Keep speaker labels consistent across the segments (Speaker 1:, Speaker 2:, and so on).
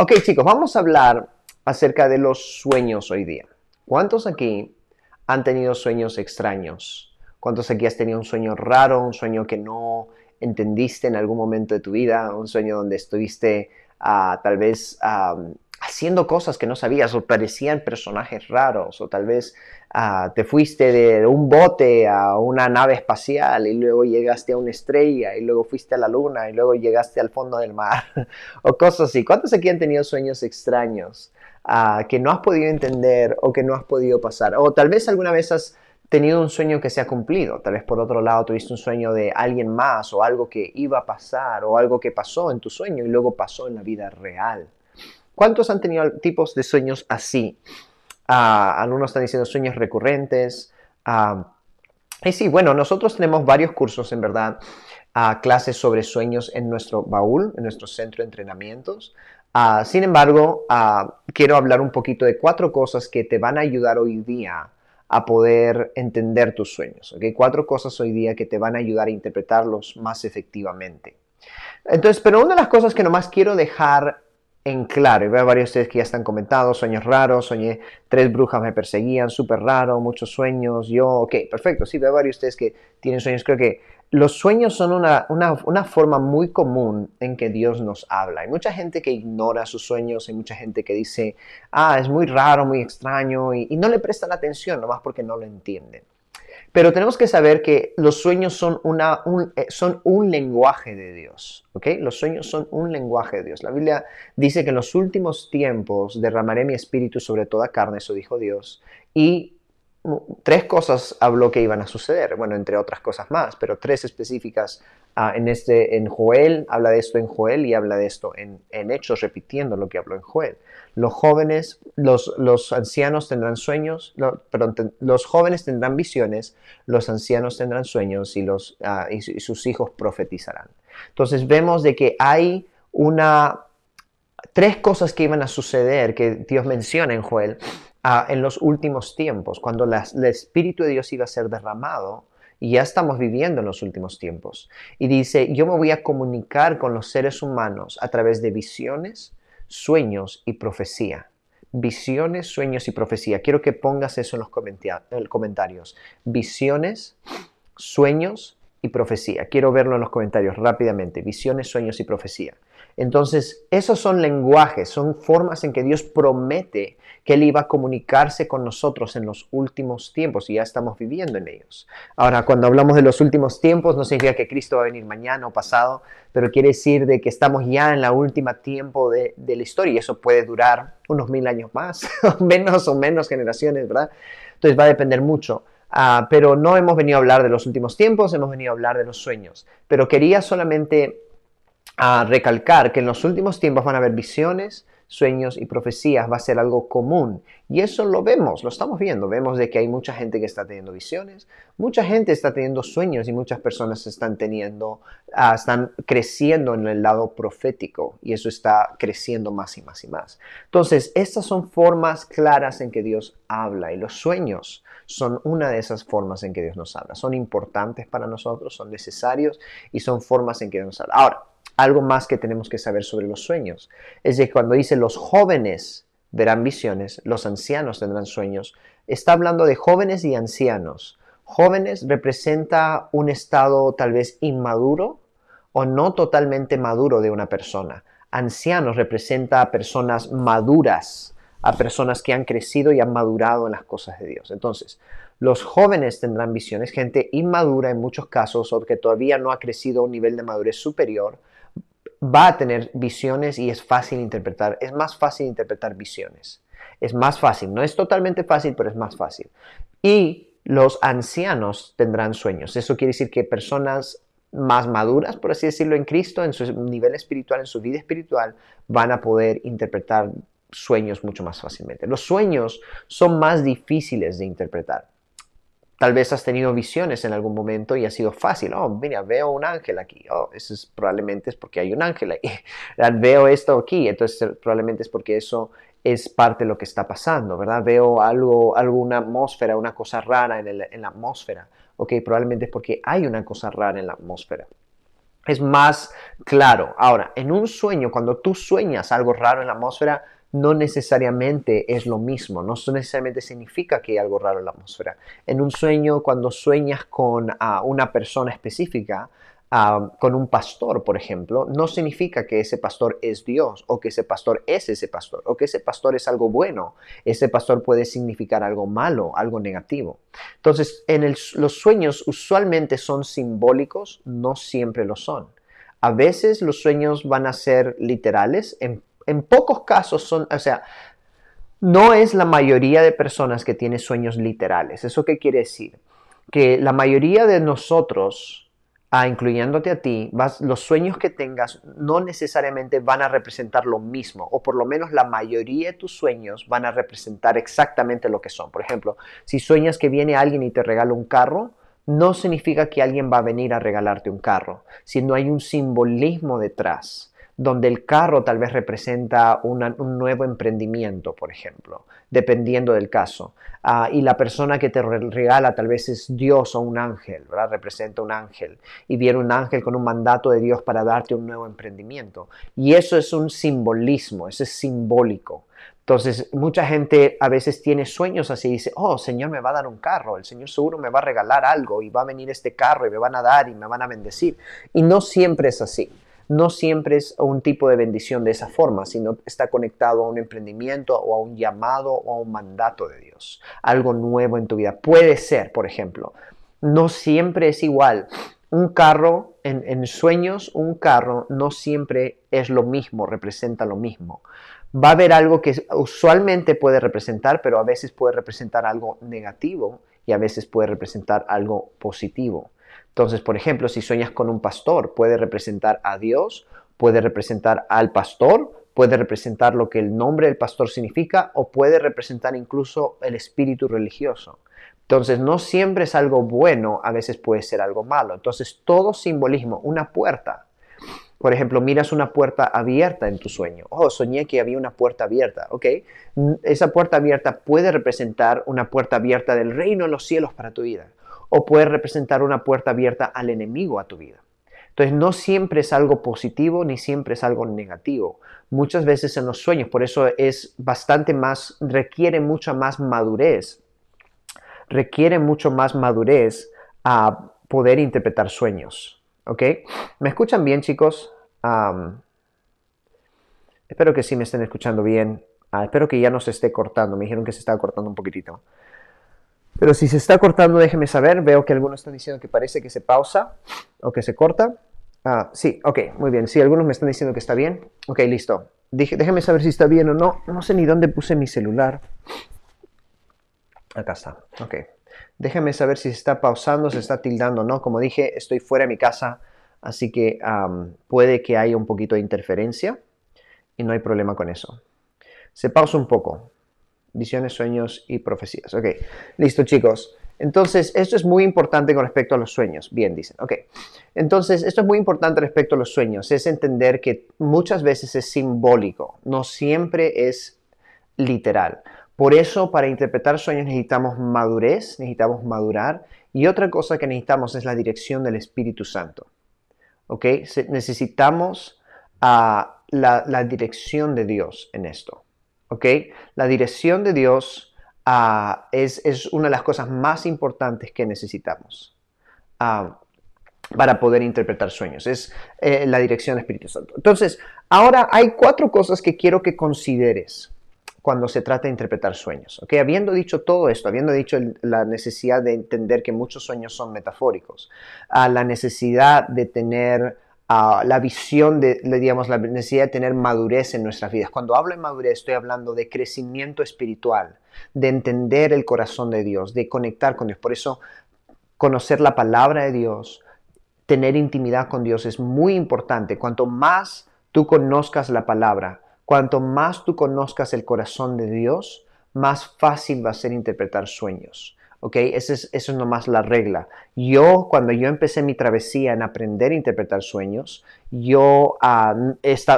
Speaker 1: Ok chicos, vamos a hablar acerca de los sueños hoy día. ¿Cuántos aquí han tenido sueños extraños? ¿Cuántos aquí has tenido un sueño raro, un sueño que no entendiste en algún momento de tu vida, un sueño donde estuviste ah, tal vez haciendo cosas que no sabías o parecían personajes raros o tal vez te fuiste de un bote a una nave espacial y luego llegaste a una estrella y luego fuiste a la luna y luego llegaste al fondo del mar o cosas así. ¿Cuántos aquí han tenido sueños extraños ah, que no has podido entender o que no has podido pasar? O tal vez alguna vez has tenido un sueño que se ha cumplido. Tal vez por otro lado tuviste un sueño de alguien más o algo que iba a pasar o algo que pasó en tu sueño y luego pasó en la vida real. ¿Cuántos han tenido tipos de sueños así? Ah, algunos están diciendo sueños recurrentes. Ah, y sí, bueno, nosotros tenemos varios cursos, en verdad, uh, clases sobre sueños en nuestro baúl, en nuestro centro de entrenamientos. sin embargo, quiero hablar un poquito de cuatro cosas que te van a ayudar hoy día a poder entender tus sueños. ¿okay? Cuatro cosas hoy día que te van a ayudar a interpretarlos más efectivamente. Entonces, pero una de las cosas que nomás quiero dejar en claro. Y veo varios de ustedes que ya están comentando, sueños raros, soñé tres brujas me perseguían, súper raro, muchos sueños, yo, ok, perfecto, sí, veo varios de ustedes que tienen sueños, creo que los sueños son una, una, forma muy común en que Dios nos habla. Hay mucha gente que ignora sus sueños, hay mucha gente que dice, ah, es muy raro, muy extraño, y, y no le prestan atención, nomás porque no lo entienden. Pero tenemos que saber que los sueños son, una, un, eh, son un lenguaje de Dios. Los sueños son un lenguaje de Dios. La Biblia dice que en los últimos tiempos derramaré mi espíritu sobre toda carne, eso dijo Dios. Y tres cosas habló que iban a suceder, bueno, entre otras cosas más, pero tres específicas ah, en, este, en Joel, habla de esto en Joel y habla de esto en, en Hechos, repitiendo lo que habló en Joel los jóvenes, los, los ancianos tendrán sueños, perdón, los jóvenes tendrán visiones, los ancianos tendrán sueños y, los, ah, y, sus hijos profetizarán. Entonces vemos de que hay una, tres cosas que iban a suceder que Dios menciona en Joel en los últimos tiempos, cuando el Espíritu de Dios iba a ser derramado. Y ya estamos viviendo en los últimos tiempos. Y dice, yo me voy a comunicar con los seres humanos a través de visiones, sueños y profecía. Visiones, sueños y profecía. Quiero que pongas eso en los comentarios. Visiones, sueños y profecía. Quiero verlo en los comentarios rápidamente. Visiones, sueños y profecía. Entonces, esos son lenguajes, son formas en que Dios promete que Él iba a comunicarse con nosotros en los últimos tiempos y ya estamos viviendo en ellos. Ahora, cuando hablamos de los últimos tiempos, no significa que Cristo va a venir mañana o pasado, pero quiere decir de que estamos ya en la última tiempo de, la historia y eso puede durar unos mil años más, menos o menos generaciones, ¿verdad? Entonces va a depender mucho. Ah, pero no hemos venido a hablar de los últimos tiempos, hemos venido a hablar de los sueños. Pero quería solamente a recalcar que en los últimos tiempos van a haber visiones, sueños y profecías, va a ser algo común. Y eso lo vemos, lo estamos viendo. Vemos de que hay mucha gente que está teniendo visiones, mucha gente está teniendo sueños y muchas personas están teniendo, ah, están creciendo en el lado profético y eso está creciendo más y más y más. Entonces, estas son formas claras en que Dios habla y los sueños son una de esas formas en que Dios nos habla. Son importantes para nosotros, son necesarios y son formas en que Dios nos habla. Ahora, algo más que tenemos que saber sobre los sueños. Es de cuando dice los jóvenes verán visiones, los ancianos tendrán sueños, está hablando de jóvenes y ancianos. Jóvenes representa un estado tal vez inmaduro o no totalmente maduro de una persona. Ancianos representa a personas maduras, a personas que han crecido y han madurado en las cosas de Dios. Entonces, los jóvenes tendrán visiones, gente inmadura en muchos casos o que todavía no ha crecido a un nivel de madurez superior, va a tener visiones y es fácil interpretar, es más fácil interpretar visiones. Es más fácil, no es totalmente fácil, pero es más fácil. Y los ancianos tendrán sueños. Eso quiere decir que personas más maduras, por así decirlo, en Cristo, en su nivel espiritual, en su vida espiritual, van a poder interpretar sueños mucho más fácilmente. Los sueños son más difíciles de interpretar. Tal vez has tenido visiones en algún momento y ha sido fácil. Oh, mira, veo un ángel aquí. Oh, eso es, probablemente es porque hay un ángel ahí. veo esto aquí. Entonces, probablemente es porque eso es parte de lo que está pasando, ¿verdad? Veo algo, alguna atmósfera, una cosa rara en, en la atmósfera. Ok, probablemente es porque hay una cosa rara en la atmósfera. es más claro. Ahora, en un sueño, cuando tú sueñas algo raro en la atmósfera, no necesariamente es lo mismo, no necesariamente significa que hay algo raro en la atmósfera. En un sueño, cuando sueñas con ah, una persona específica, ah, con un pastor, por ejemplo, no significa que ese pastor es Dios o que ese pastor es ese pastor o que ese pastor es algo bueno. Ese pastor puede significar algo malo, algo negativo. Entonces, en los sueños usualmente son simbólicos, no siempre lo son. A veces los sueños van a ser literales, en en pocos casos son, o sea, no es la mayoría de personas que tiene sueños literales. ¿Eso qué quiere decir? Que la mayoría de nosotros, ah, incluyéndote a ti, los sueños que tengas no necesariamente van a representar lo mismo, o por lo menos la mayoría de tus sueños van a representar exactamente lo que son. Por ejemplo, si sueñas que viene alguien y te regala un carro, no significa que alguien va a venir a regalarte un carro, si no hay un simbolismo detrás donde el carro tal vez representa un nuevo emprendimiento, por ejemplo, dependiendo del caso. Ah, y la persona que te regala tal vez es Dios o un ángel, ¿verdad? Representa un ángel. Y viene un ángel con un mandato de Dios para darte un nuevo emprendimiento. Y eso es un simbolismo, eso es simbólico. Entonces, mucha gente a veces tiene sueños así dice, oh, Señor me va a dar un carro, el Señor seguro me va a regalar algo y va a venir este carro y me van a dar y me van a bendecir. Y no siempre es así no siempre es un tipo de bendición de esa forma, sino está conectado a un emprendimiento o a un llamado o a un mandato de Dios, algo nuevo en tu vida. Puede ser, por ejemplo, no siempre es igual. Un carro, en, sueños, un carro no siempre es lo mismo, representa lo mismo. Va a haber algo que usualmente puede representar, pero a veces puede representar algo negativo y a veces puede representar algo positivo. Entonces, por ejemplo, si sueñas con un pastor, puede representar a Dios, puede representar al pastor, puede representar lo que el nombre del pastor significa o puede representar incluso el espíritu religioso. Entonces, no siempre es algo bueno, a veces puede ser algo malo. Entonces, todo simbolismo, una puerta. Por ejemplo, miras una puerta abierta en tu sueño. Oh, soñé que había una puerta abierta. Ok, esa puerta abierta puede representar una puerta abierta del reino de los cielos para tu vida o puede representar una puerta abierta al enemigo a tu vida. Entonces no siempre es algo positivo ni siempre es algo negativo. Muchas veces en los sueños, por eso es bastante más, requiere mucha más madurez, requiere mucho más madurez a poder interpretar sueños. ¿Ok? ¿Me escuchan bien chicos? espero que sí me estén escuchando bien. Ah, espero que ya no se esté cortando. Me dijeron que se estaba cortando un poquitito. Pero si se está cortando, déjeme saber. Veo que algunos están diciendo que parece que se pausa o que se corta. Ah, sí, ok, muy bien. Sí, algunos me están diciendo que está bien. Ok, listo. déjeme saber si está bien o no. No sé ni dónde puse mi celular. Acá está. Ok. Déjeme saber si se está pausando, se está tildando o no. Como dije, estoy fuera de mi casa, así que puede que haya un poquito de interferencia y no hay problema con eso. Se pausa un poco visiones, sueños y profecías. Ok, listo chicos. Entonces, esto es muy importante con respecto a los sueños. Bien, dicen. Entonces, esto es muy importante respecto a los sueños. Es entender que muchas veces es simbólico, no siempre es literal. Por eso, para interpretar sueños necesitamos madurez, necesitamos madurar. Y otra cosa que necesitamos es la dirección del Espíritu Santo. ¿Ok? Necesitamos ah, la dirección de Dios en esto. ¿Ok? La dirección de Dios ah, es, una de las cosas más importantes que necesitamos ah, para poder interpretar sueños. Es eh, la dirección del Espíritu Santo. Entonces, ahora hay cuatro cosas que quiero que consideres cuando se trata de interpretar sueños. ¿ok? Habiendo dicho todo esto, habiendo dicho la necesidad de entender que muchos sueños son metafóricos, a la necesidad de tener la visión de, digamos, la necesidad de tener madurez en nuestras vidas. Cuando hablo de madurez estoy hablando de crecimiento espiritual, de entender el corazón de Dios, de conectar con Dios. Por eso conocer la palabra de Dios, tener intimidad con Dios es muy importante. Cuanto más tú conozcas la palabra, cuanto más tú conozcas el corazón de Dios, más fácil va a ser interpretar sueños. ¿Ok? Esa es, eso es nomás la regla. Yo, cuando yo empecé mi travesía en aprender a interpretar sueños, yo ah,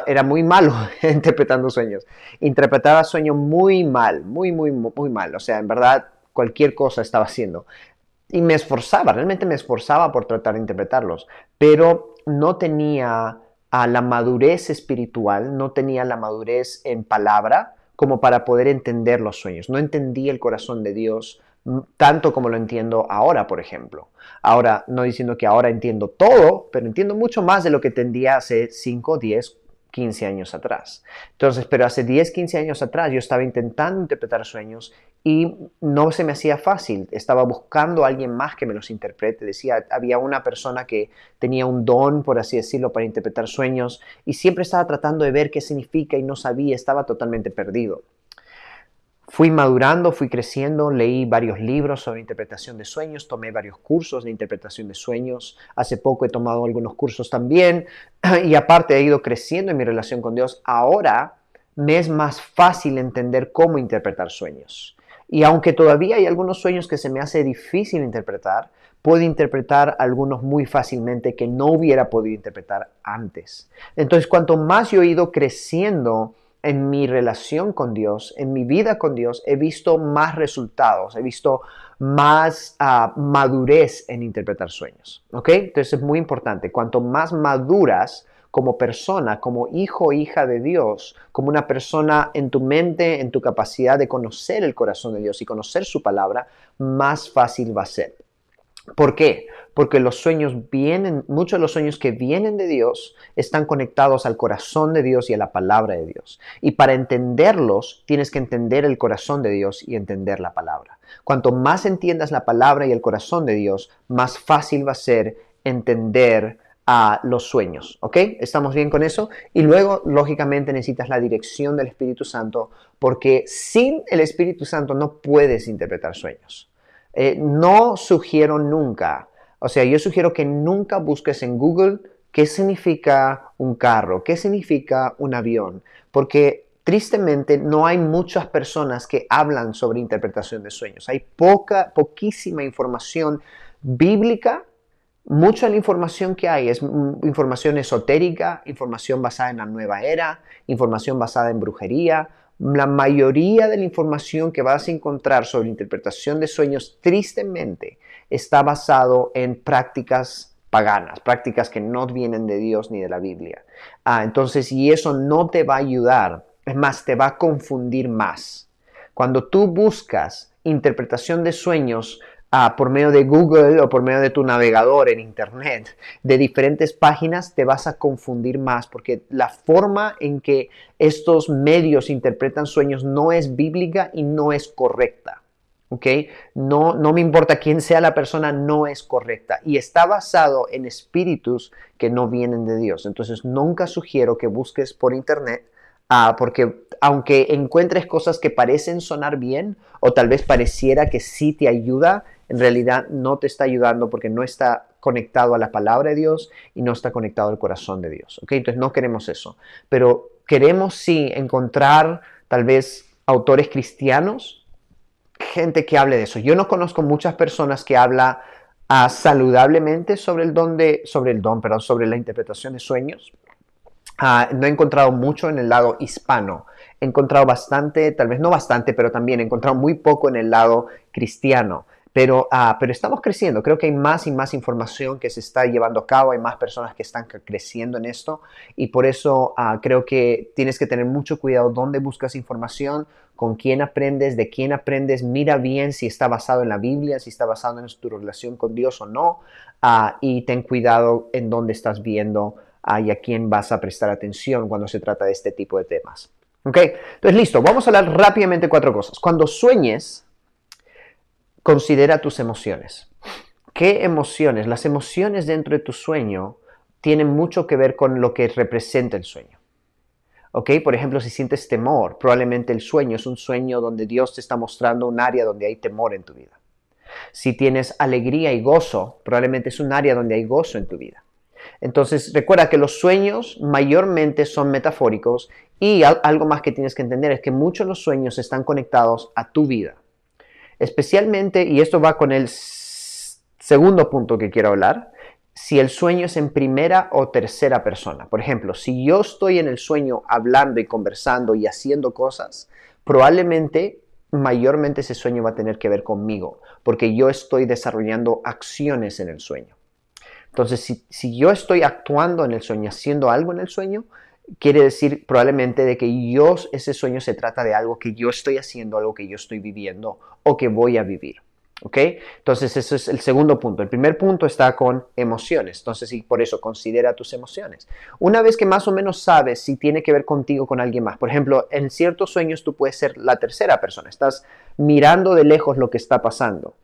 Speaker 1: era muy malo interpretando sueños. Interpretaba sueños muy mal, muy, muy, muy mal. O sea, en verdad, cualquier cosa estaba haciendo. Y me esforzaba, realmente me esforzaba por tratar de interpretarlos. Pero no tenía a la madurez espiritual, no tenía la madurez en palabra como para poder entender los sueños. No entendía el corazón de Dios tanto como lo entiendo ahora, por ejemplo. Ahora, no diciendo que ahora entiendo todo, pero entiendo mucho más de lo que entendía hace 5, 10, 15 años atrás. Entonces, pero hace 10, 15 años atrás yo estaba intentando interpretar sueños y no se me hacía fácil. Estaba buscando a alguien más que me los interprete. Decía, había una persona que tenía un don, por así decirlo, para interpretar sueños y siempre estaba tratando de ver qué significa y no sabía, estaba totalmente perdido. Fui madurando, fui creciendo, leí varios libros sobre interpretación de sueños, tomé varios cursos de interpretación de sueños. Hace poco he tomado algunos cursos también y aparte he ido creciendo en mi relación con Dios. Ahora me es más fácil entender cómo interpretar sueños. Y aunque todavía hay algunos sueños que se me hace difícil interpretar, puedo interpretar algunos muy fácilmente que no hubiera podido interpretar antes. Entonces, cuanto más yo he ido creciendo en mi relación con Dios, en mi vida con Dios, he visto más resultados, he visto más ah, madurez en interpretar sueños. ¿Ok? Entonces es muy importante. Cuanto más maduras como persona, como hijo o hija de Dios, como una persona en tu mente, en tu capacidad de conocer el corazón de Dios y conocer su palabra, más fácil va a ser. ¿Por qué? Porque los sueños vienen, muchos de los sueños que vienen de Dios están conectados al corazón de Dios y a la palabra de Dios. Y para entenderlos, tienes que entender el corazón de Dios y entender la palabra. Cuanto más entiendas la palabra y el corazón de Dios, más fácil va a ser entender a los sueños, ¿ok? ¿Estamos bien con eso? Y luego, lógicamente, necesitas la dirección del Espíritu Santo, porque sin el Espíritu Santo no puedes interpretar sueños. Eh, no sugiero nunca, o sea, yo sugiero que nunca busques en Google qué significa un carro, qué significa un avión, porque tristemente no hay muchas personas que hablan sobre interpretación de sueños. Hay poca, poquísima información bíblica. Mucha de la información que hay es información esotérica, información basada en la nueva era, información basada en brujería, la mayoría de la información que vas a encontrar sobre interpretación de sueños, tristemente, está basado en prácticas paganas, prácticas que no vienen de Dios ni de la Biblia. Ah, entonces, y eso no te va a ayudar, es más, te va a confundir más. Cuando tú buscas interpretación de sueños por medio de Google o por medio de tu navegador en Internet de diferentes páginas, te vas a confundir más porque la forma en que estos medios interpretan sueños no es bíblica y no es correcta. ¿ok? No, no me importa quién sea la persona, no es correcta. Y está basado en espíritus que no vienen de Dios. Entonces, nunca sugiero que busques por internet, ah, porque aunque encuentres cosas que parecen sonar bien, o tal vez pareciera que sí te ayuda, en realidad no te está ayudando porque no está conectado a la palabra de Dios y no está conectado al corazón de Dios. ¿ok? Entonces no queremos eso. Pero queremos sí encontrar tal vez autores cristianos, gente que hable de eso. Yo no conozco muchas personas que hablan ah, saludablemente sobre el don de, sobre el don, perdón, sobre la interpretación de sueños. Ah, no he encontrado mucho en el lado hispano. He encontrado bastante, tal vez no bastante, pero también he encontrado muy poco en el lado cristiano. Pero, ah, pero estamos creciendo, creo que hay más y más información que se está llevando a cabo, hay más personas que están creciendo en esto y por eso ah, creo que tienes que tener mucho cuidado dónde buscas información, con quién aprendes, de quién aprendes, mira bien si está basado en la Biblia, si está basado en tu relación con Dios o no ah, y ten cuidado en dónde estás viendo y a quién vas a prestar atención cuando se trata de este tipo de temas. ¿Ok? Entonces, listo, vamos a hablar rápidamente cuatro cosas. Cuando sueñes, Considera tus emociones. ¿Qué emociones? Las emociones dentro de tu sueño tienen mucho que ver con lo que representa el sueño. ¿Ok? Por ejemplo, si sientes temor, probablemente el sueño es un sueño donde Dios te está mostrando un área donde hay temor en tu vida. Si tienes alegría y gozo, probablemente es un área donde hay gozo en tu vida. Entonces, recuerda que los sueños mayormente son metafóricos y algo más que tienes que entender es que muchos de los sueños están conectados a tu vida. Especialmente, y esto va con el segundo punto que quiero hablar, si el sueño es en primera o tercera persona. Por ejemplo, si yo estoy en el sueño hablando y conversando y haciendo cosas, probablemente mayormente ese sueño va a tener que ver conmigo, porque yo estoy desarrollando acciones en el sueño. Entonces, si, si yo estoy actuando en el sueño, haciendo algo en el sueño, quiere decir probablemente de que yo, ese sueño se trata de algo que yo estoy haciendo, algo que yo estoy viviendo o que voy a vivir. ¿Ok? Entonces, ese es el segundo punto. El primer punto está con emociones. Entonces, y por eso considera tus emociones. Una vez que más o menos sabes si tiene que ver contigo con alguien más. Por ejemplo, en ciertos sueños tú puedes ser la tercera persona. Estás mirando de lejos lo que está pasando.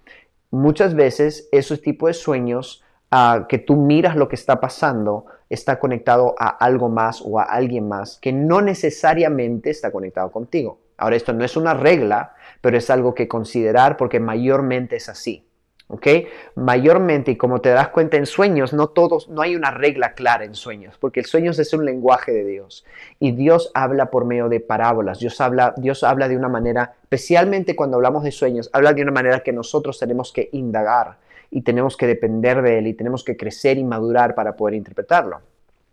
Speaker 1: Muchas veces esos tipos de sueños ah, que tú miras lo que está pasando está conectado a algo más o a alguien más que no necesariamente está conectado contigo. Ahora, esto no es una regla, pero es algo que considerar porque mayormente es así. ¿Ok? Mayormente, y como te das cuenta en sueños, no todos, no hay una regla clara en sueños, porque el sueño es un lenguaje de Dios. Y Dios habla por medio de parábolas. Dios habla, Dios habla de una manera, especialmente cuando hablamos de sueños, habla de una manera que nosotros tenemos que indagar y tenemos que depender de Él y tenemos que crecer y madurar para poder interpretarlo.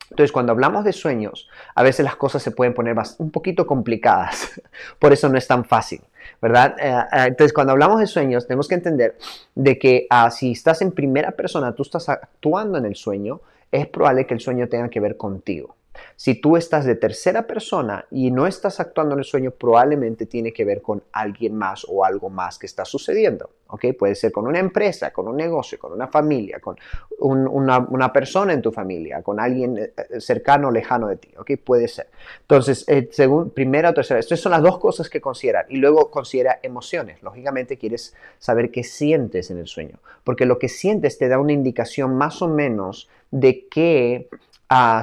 Speaker 1: Entonces, cuando hablamos de sueños, a veces las cosas se pueden poner un poquito complicadas. Por eso no es tan fácil, ¿verdad? Eh, eh, entonces, cuando hablamos de sueños, tenemos que entender de que ah, si estás en primera persona, tú estás actuando en el sueño, es probable que el sueño tenga que ver contigo. Si tú estás de tercera persona y no estás actuando en el sueño, probablemente tiene que ver con alguien más o algo más que está sucediendo. ¿ok? Puede ser con una empresa, con un negocio, con una familia, con una, persona en tu familia, con alguien eh, eh, cercano o lejano de ti. ¿ok? Puede ser. Entonces, eh, según primera o tercera, estas son las dos cosas que considerar. Y luego considera emociones. Lógicamente quieres saber qué sientes en el sueño, porque lo que sientes te da una indicación más o menos de qué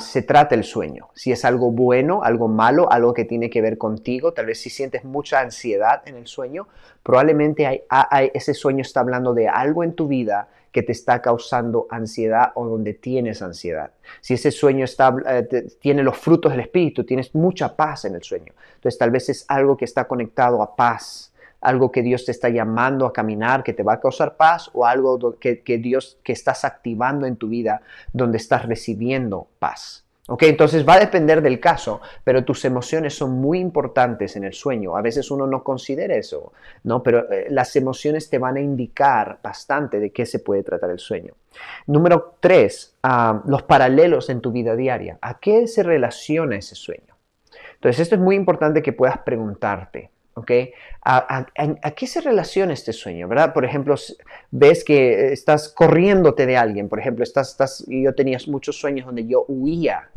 Speaker 1: se trata el sueño. Si es algo bueno, algo malo, algo que tiene que ver contigo, tal vez si sientes mucha ansiedad en el sueño, probablemente hay, ese sueño está hablando de algo en tu vida que te está causando ansiedad o donde tienes ansiedad. Si ese sueño está, eh, tiene los frutos del espíritu, tienes mucha paz en el sueño. Entonces tal vez es algo que está conectado a paz algo que Dios te está llamando a caminar, que te va a causar paz, o algo que, Dios que estás activando en tu vida, donde estás recibiendo paz. ¿Ok? Entonces va a depender del caso, pero tus emociones son muy importantes en el sueño. A veces uno no considera eso, ¿no? Pero eh, las emociones te van a indicar bastante de qué se puede tratar el sueño. Número tres, ah, los paralelos en tu vida diaria. ¿A qué se relaciona ese sueño? Entonces esto es muy importante que puedas preguntarte. ¿Ok? ¿A, qué se relaciona este sueño, verdad? Por ejemplo, ves que estás corriéndote de alguien, por ejemplo, estás, estás, yo tenía muchos sueños donde yo huía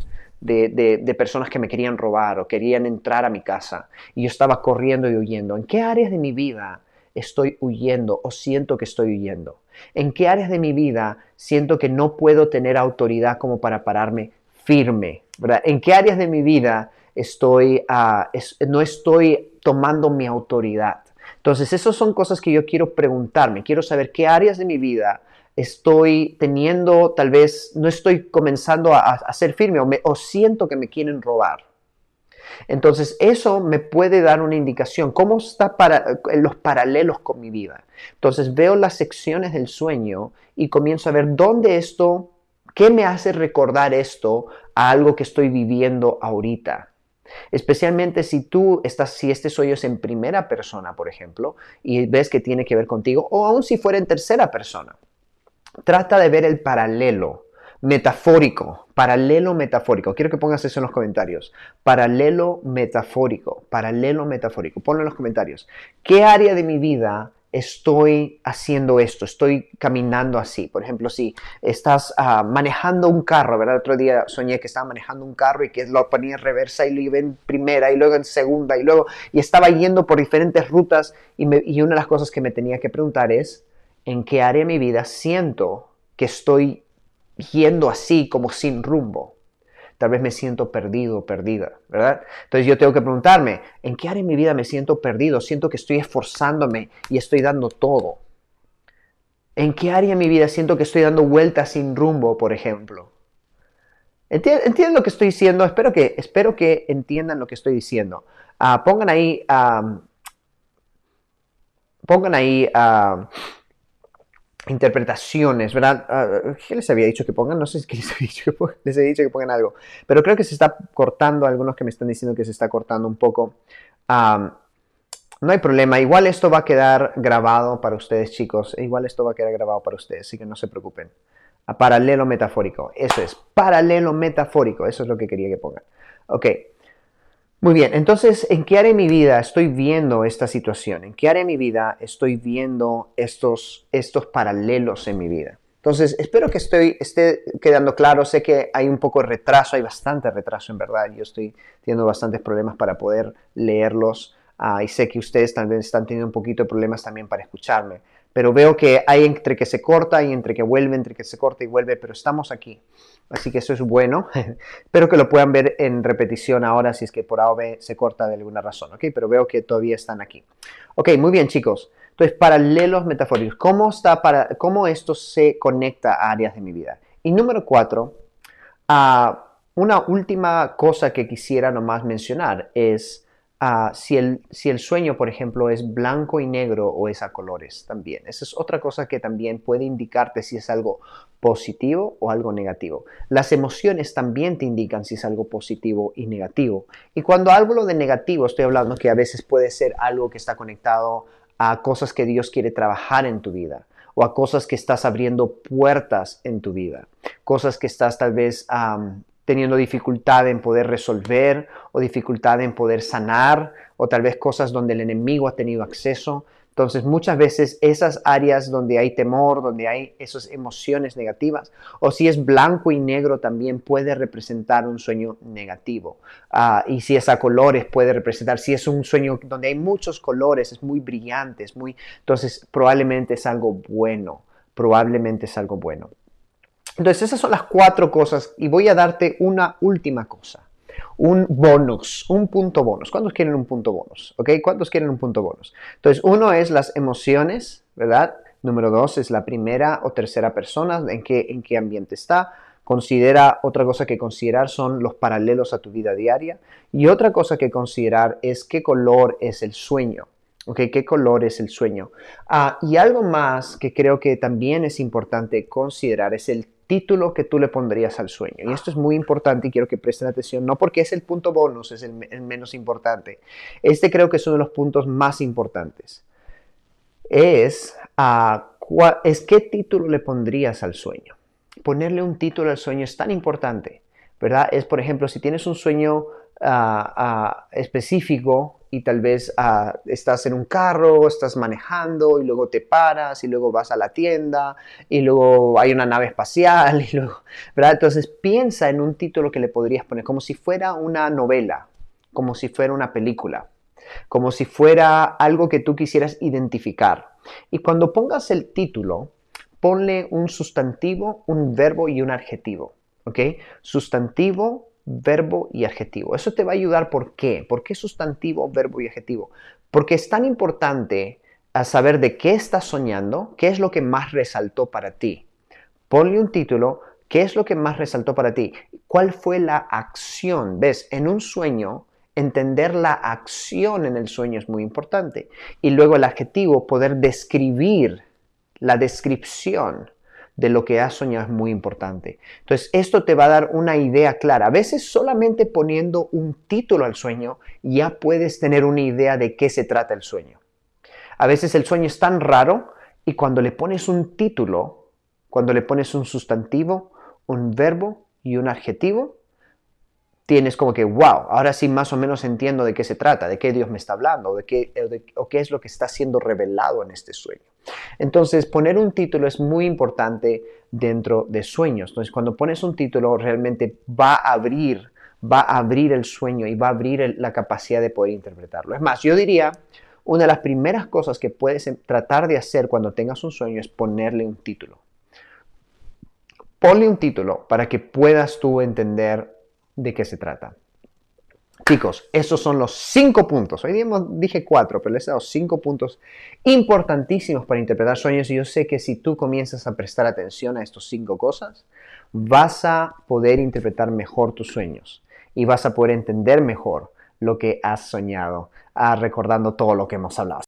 Speaker 1: de, de, personas que me querían robar o querían entrar a mi casa y yo estaba corriendo y huyendo. ¿En qué áreas de mi vida estoy huyendo o siento que estoy huyendo? ¿En qué áreas de mi vida siento que no puedo tener autoridad como para pararme firme? ¿verdad? ¿En qué áreas de mi vida estoy, ah, no estoy tomando mi autoridad. Entonces, esas son cosas que yo quiero preguntarme. Quiero saber qué áreas de mi vida estoy teniendo, tal vez no estoy comenzando a, ser firme o, siento que me quieren robar. Entonces, eso me puede dar una indicación. ¿Cómo está para, los paralelos con mi vida? Entonces, veo las secciones del sueño y comienzo a ver dónde esto, qué me hace recordar esto a algo que estoy viviendo ahorita. Especialmente si tú estás, si este sueño es en primera persona, por ejemplo, y ves que tiene que ver contigo, o aún si fuera en tercera persona. Trata de ver el paralelo metafórico, paralelo metafórico. Quiero que pongas eso en los comentarios. Paralelo metafórico, paralelo metafórico. Ponlo en los comentarios. ¿Qué área de mi vida estoy haciendo esto, estoy caminando así. Por ejemplo, si estás ah, manejando un carro, ¿verdad? Otro día soñé que estaba manejando un carro y que lo ponía en reversa y lo iba en primera y luego en segunda y luego, y estaba yendo por diferentes rutas y, y una de las cosas que me tenía que preguntar es, ¿en qué área de mi vida siento que estoy yendo así como sin rumbo? Tal vez me siento perdido perdida, ¿verdad? Entonces yo tengo que preguntarme, ¿en qué área de mi vida me siento perdido? Siento que estoy esforzándome y estoy dando todo. ¿En qué área de mi vida siento que estoy dando vueltas sin rumbo, por ejemplo? ¿Entienden lo que estoy diciendo? Espero que, espero que entiendan lo que estoy diciendo. Ah, pongan ahí, pongan ahí interpretaciones, ¿verdad? Ah, ¿Qué les había dicho que pongan? No sé qué les había dicho que pongan, les he dicho que pongan algo, pero creo que se está cortando, algunos que me están diciendo que se está cortando un poco. no hay problema, igual esto va a quedar grabado para ustedes chicos, igual esto va a quedar grabado para ustedes, así que no se preocupen. A paralelo metafórico. Eso es, paralelo metafórico. Eso es lo que quería que pongan. Ok. Muy bien, entonces, ¿en qué área de mi vida estoy viendo esta situación? ¿En qué área de mi vida estoy viendo estos, estos paralelos en mi vida? Entonces, espero que estoy, esté quedando claro. Sé que hay un poco de retraso, hay bastante retraso en verdad. Yo estoy teniendo bastantes problemas para poder leerlos ah, y sé que ustedes también están teniendo un poquito de problemas también para escucharme pero veo que hay entre que se corta y entre que vuelve, entre que se corta y vuelve, pero estamos aquí. Así que eso es bueno. Espero que lo puedan ver en repetición ahora si es que por A o B se corta de alguna razón, ¿ok? Pero veo que todavía están aquí. Ok, muy bien chicos. Entonces, paralelos metafóricos. ¿Cómo, está para, cómo esto se conecta a áreas de mi vida? Y número cuatro, uh, una última cosa que quisiera nomás mencionar es si, el, si el sueño, por ejemplo, es blanco y negro o es a colores también. Esa es otra cosa que también puede indicarte si es algo positivo o algo negativo. Las emociones también te indican si es algo positivo y negativo. Y cuando hablo de negativo, estoy hablando que a veces puede ser algo que está conectado a cosas que Dios quiere trabajar en tu vida o a cosas que estás abriendo puertas en tu vida, cosas que estás tal vez teniendo dificultad en poder resolver o dificultad en poder sanar o tal vez cosas donde el enemigo ha tenido acceso. Entonces muchas veces esas áreas donde hay temor, donde hay esas emociones negativas, o si es blanco y negro también puede representar un sueño negativo. Ah, y si es a colores puede representar, si es un sueño donde hay muchos colores, es muy brillante, muy, entonces probablemente es algo bueno, probablemente es algo bueno. Entonces esas son las cuatro cosas y voy a darte una última cosa. Un bonus, un punto bonus. ¿Cuántos quieren un punto bonus? ¿Ok? ¿Cuántos quieren un punto bonus? Entonces uno es las emociones, ¿verdad? Número dos es la primera o tercera persona, en qué, en qué ambiente está. Considera, otra cosa que considerar son los paralelos a tu vida diaria. Y otra cosa que considerar es qué color es el sueño. ¿Ok? ¿Qué color es el sueño? Ah, y algo más que creo que también es importante considerar es el título que tú le pondrías al sueño. Y esto es muy importante y quiero que presten atención, no porque es el punto bonus, es el, menos importante. Este creo que es uno de los puntos más importantes. Es, uh, es qué título le pondrías al sueño. Ponerle un título al sueño es tan importante, ¿verdad? Es, por ejemplo, si tienes un sueño ah, específico, y tal vez estás en un carro, estás manejando y luego te paras y luego vas a la tienda y luego hay una nave espacial y luego, ¿verdad? Entonces piensa en un título que le podrías poner como si fuera una novela, como si fuera una película, como si fuera algo que tú quisieras identificar. Y cuando pongas el título, ponle un sustantivo, un verbo y un adjetivo, ¿ok? Sustantivo, verbo y adjetivo. Eso te va a ayudar, ¿por qué? ¿Por qué sustantivo, verbo y adjetivo? Porque es tan importante a saber de qué estás soñando, qué es lo que más resaltó para ti. Ponle un título, ¿qué es lo que más resaltó para ti? ¿Cuál fue la acción? ¿Ves? En un sueño, entender la acción en el sueño es muy importante. Y luego el adjetivo, poder describir la descripción de lo que has soñado es muy importante. Entonces, esto te va a dar una idea clara. A veces solamente poniendo un título al sueño ya puedes tener una idea de qué se trata el sueño. A veces el sueño es tan raro y cuando le pones un título, cuando le pones un sustantivo, un verbo y un adjetivo, tienes como que, wow, ahora sí más o menos entiendo de qué se trata, de qué Dios me está hablando, de qué, o qué es lo que está siendo revelado en este sueño. Entonces, poner un título es muy importante dentro de sueños. Entonces, cuando pones un título, realmente va a abrir, va a abrir el sueño y va a abrir la capacidad de poder interpretarlo. Es más, yo diría, una de las primeras cosas que puedes em, tratar de hacer cuando tengas un sueño es ponerle un título. Ponle un título para que puedas tú entender de qué se trata. Chicos, esos son los cinco puntos. Hoy día dije cuatro, pero les he dado cinco puntos importantísimos para interpretar sueños y yo sé que si tú comienzas a prestar atención a estos cinco cosas, vas a poder interpretar mejor tus sueños y vas a poder entender mejor lo que has soñado, ah, recordando todo lo que hemos hablado.